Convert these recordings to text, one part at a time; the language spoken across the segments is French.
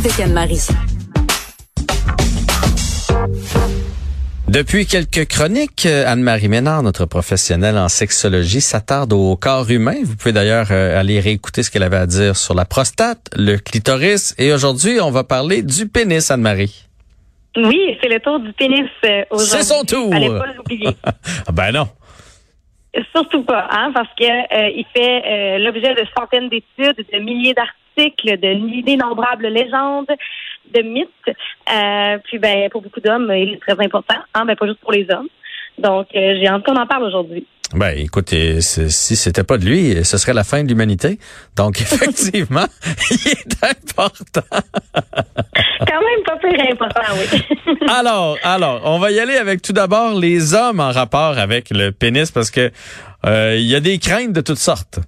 avec Anne-Marie. Depuis quelques chroniques, euh, Anne-Marie Ménard, notre professionnelle en sexologie, s'attarde au corps humain. Vous pouvez d'ailleurs euh, aller réécouter ce qu'elle avait à dire sur la prostate, le clitoris. Et aujourd'hui, on va parler du pénis, Anne-Marie. Oui, c'est le tour du pénis euh, aujourd'hui. C'est son tour. Allez pas l'oublier. Ah ben non. Surtout pas, hein, parce que euh, il fait euh, l'objet de centaines d'études, de milliers d'articles, de d'innombrables légendes, de mythes. Euh, puis ben pour beaucoup d'hommes, il est très important, hein, ben pas juste pour les hommes. Donc euh, j'ai envie qu'on en parle aujourd'hui. Ben écoutez, si c'était pas de lui, ce serait la fin de l'humanité. Donc effectivement, il est important. Quand même pas plus important, oui. alors, alors, on va y aller avec tout d'abord les hommes en rapport avec le pénis parce que euh, il y a des craintes de toutes sortes.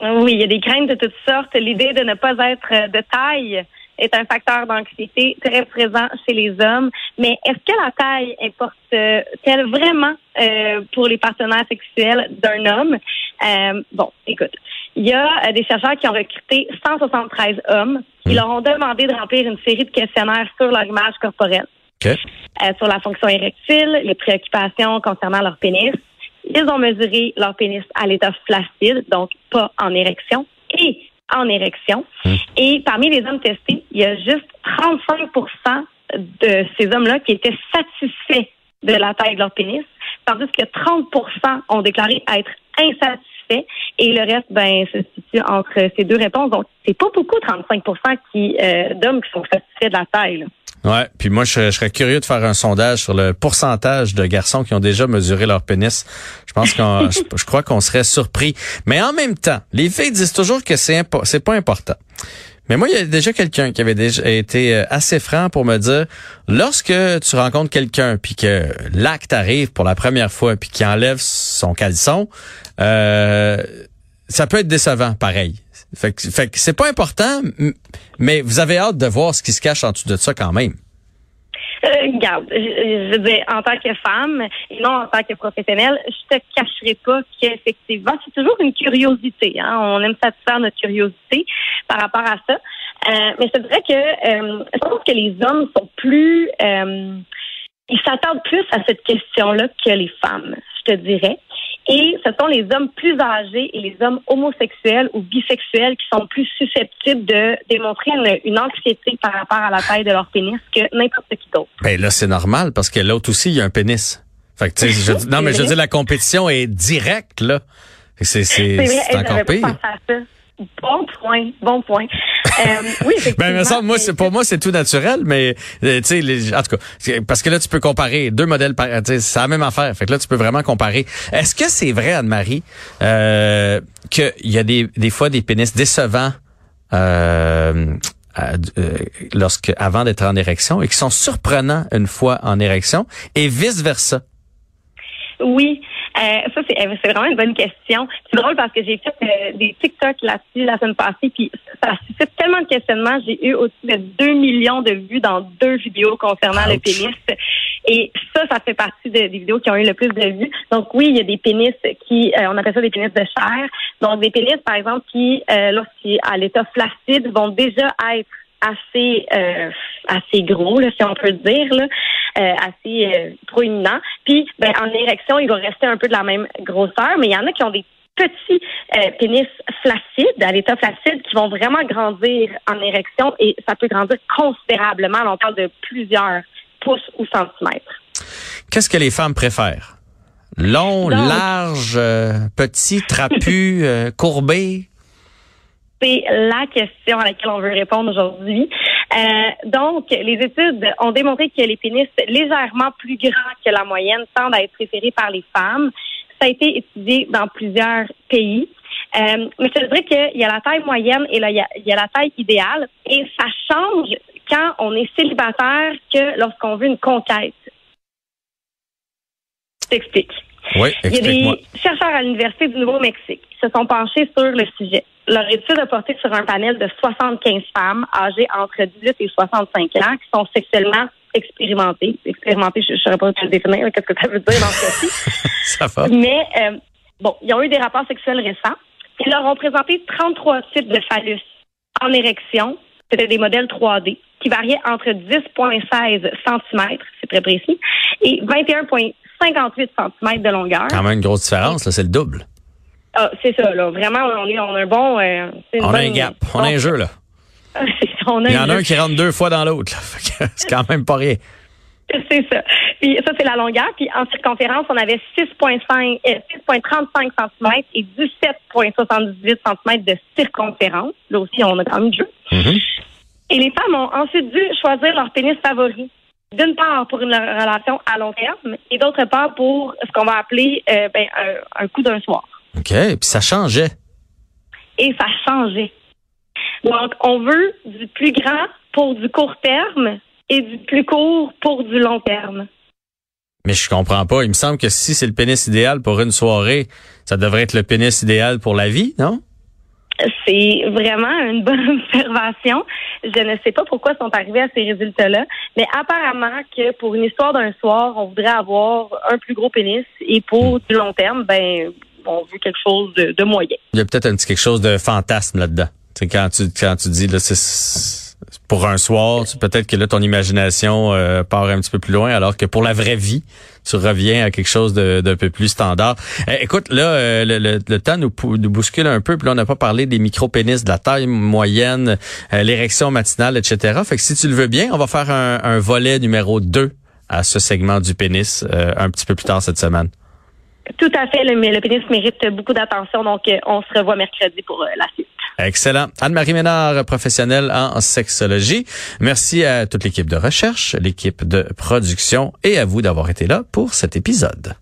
Oui, il y a des craintes de toutes sortes. L'idée de ne pas être de taille est un facteur d'anxiété très présent chez les hommes. Mais est-ce que la taille importe-t-elle vraiment euh, pour les partenaires sexuels d'un homme? Euh, bon, écoute, il y a euh, des chercheurs qui ont recruté 173 hommes. Ils leur ont demandé de remplir une série de questionnaires sur leur image corporelle, euh, sur la fonction érectile, les préoccupations concernant leur pénis. Ils ont mesuré leur pénis à l'état flaccide, donc pas en érection, et en érection. Hmm. Et parmi les hommes testés, il y a juste 35% de ces hommes-là qui étaient satisfaits de la taille de leur pénis, tandis que 30% ont déclaré être insatisfaits et le reste, ben, se situe entre ces deux réponses. Donc, c'est pas beaucoup, 35 qui, euh, d'hommes qui sont satisfaits de la taille. là. Ouais, puis moi je, je serais curieux de faire un sondage sur le pourcentage de garçons qui ont déjà mesuré leur pénis. Je pense qu'on je, je crois qu'on serait surpris. Mais en même temps, les filles disent toujours que c'est impo- c'est pas important. Mais moi, il y a déjà quelqu'un qui avait déjà été euh, assez franc pour me dire lorsque tu rencontres quelqu'un puis que l'acte arrive pour la première fois puis qu'il enlève son caleçon, euh, ça peut être décevant pareil. Fait que, fait que c'est pas important, mais vous avez hâte de voir ce qui se cache en dessous de ça quand même. Regarde, je, veux en tant que femme et non en tant que professionnelle, je te cacherai pas qu'effectivement, c'est toujours une curiosité. Hein? On aime satisfaire notre curiosité par rapport à ça. Euh, mais c'est vrai que euh, je pense que les hommes sont plus... euh, ils s'attardent plus à cette question-là que les femmes, je te dirais. Et ce sont les hommes plus âgés et les hommes homosexuels ou bisexuels qui sont plus susceptibles de démontrer une, une anxiété par rapport à la taille de leur pénis que n'importe qui d'autre. Ben là, c'est normal parce que l'autre aussi, il y a un pénis. Fait que, tu sais, je non, mais je veux dire, la compétition est directe, là. C'est, encore pas pire. pensé à ça. Bon point, bon point. Euh, oui, Ben, me semble, moi, c'est, pour moi, c'est tout naturel, mais, euh, tu sais, en tout cas, parce que là, tu peux comparer deux modèles, c'est la même affaire. Fait que là, tu peux vraiment comparer. Est-ce que c'est vrai, Anne-Marie, euh, qu'il y a des, des fois des pénis décevants, euh, euh, lorsque, avant d'être en érection et qui sont surprenants une fois en érection et vice versa? Oui, euh, ça c'est euh, c'est vraiment une bonne question. C'est drôle parce que j'ai fait euh, des TikTok là-dessus la semaine passée, puis ça suscite tellement de questionnements. J'ai eu au-dessus de 2 millions de vues dans deux vidéos concernant le pénis. Et ça, ça fait partie de- des vidéos qui ont eu le plus de vues. Donc oui, il y a des pénis qui, euh, on appelle ça des pénis de chair. Donc des pénis, par exemple, qui, euh, lorsqu'ils à l'état flaccide, vont déjà être assez euh, assez gros, là, si on peut dire, là, euh, assez euh, proéminent. Puis, ben, en érection, il va rester un peu de la même grosseur, mais il y en a qui ont des petits euh, pénis flaccides, à l'état flacide, qui vont vraiment grandir en érection et ça peut grandir considérablement. On parle de plusieurs pouces ou centimètres. Qu'est-ce que les femmes préfèrent? Long, Donc- large, petit, trapu, courbé? C'est la question à laquelle on veut répondre aujourd'hui. Euh, donc, les études ont démontré que les pénis légèrement plus grands que la moyenne tendent à être préférés par les femmes. Ça a été étudié dans plusieurs pays. Euh, mais je dirais qu'il y a la taille moyenne et là, il y a, il y a la taille idéale. Et ça change quand on est célibataire que lorsqu'on veut une conquête. Je t'explique. Oui, Il y a des chercheurs à l'Université du Nouveau-Mexique qui se sont penchés sur le sujet. Leur étude a porté sur un panel de 75 femmes âgées entre 18 et 65 ans qui sont sexuellement expérimentées. Expérimentées, je ne saurais pas te le définir, qu'est-ce que ça veut dire dans ce cas-ci. Ça va. Mais, euh, bon, ils ont eu des rapports sexuels récents. Ils leur ont présenté 33 types de phallus en érection, c'était des modèles 3D qui variaient entre 10,16 cm, c'est très précis, et 21,58 cm de longueur. Quand même une grosse différence, là, c'est le double. Ah, c'est ça, là. Vraiment, on, est, on a un bon. Euh, on a un gap. On a un jeu, là. Il y en a un qui rentre deux fois dans l'autre. C'est quand même pas rien. C'est ça. Puis ça, c'est la longueur. Puis en circonférence, on avait 6,5, 6,35 cm et 17,78 cm de circonférence. Là aussi, on a quand même du jeu. Mm-hmm. Et les femmes ont ensuite dû choisir leur pénis favori. D'une part pour une relation à long terme et d'autre part pour ce qu'on va appeler euh, ben, un, un coup d'un soir. OK. Puis ça changeait. Et ça changeait. Donc, on veut du plus grand pour du court terme et du plus court pour du long terme. Mais je comprends pas. Il me semble que si c'est le pénis idéal pour une soirée, ça devrait être le pénis idéal pour la vie, non? C'est vraiment une bonne observation. Je ne sais pas pourquoi ils sont arrivés à ces résultats-là, mais apparemment que pour une histoire d'un soir, on voudrait avoir un plus gros pénis et pour hmm. du long terme, ben on veut quelque chose de, de moyen. Il y a peut-être un petit quelque chose de fantasme là-dedans. C'est quand tu quand tu dis là c'est pour un soir, peut-être que là, ton imagination euh, part un petit peu plus loin, alors que pour la vraie vie, tu reviens à quelque chose d'un peu plus standard. Eh, écoute, là, euh, le, temps nous, nous, bouscule un peu, puis là, on n'a pas parlé des micro-pénis, de la taille moyenne, euh, l'érection matinale, etc. Fait que si tu le veux bien, on va faire un, un volet numéro 2 à ce segment du pénis un petit peu plus tard cette semaine. Tout à fait, mais le pénis mérite beaucoup d'attention, donc on se revoit mercredi pour la suite. Excellent. Anne-Marie Ménard, professionnelle en sexologie. Merci à toute l'équipe de recherche, l'équipe de production et à vous d'avoir été là pour cet épisode.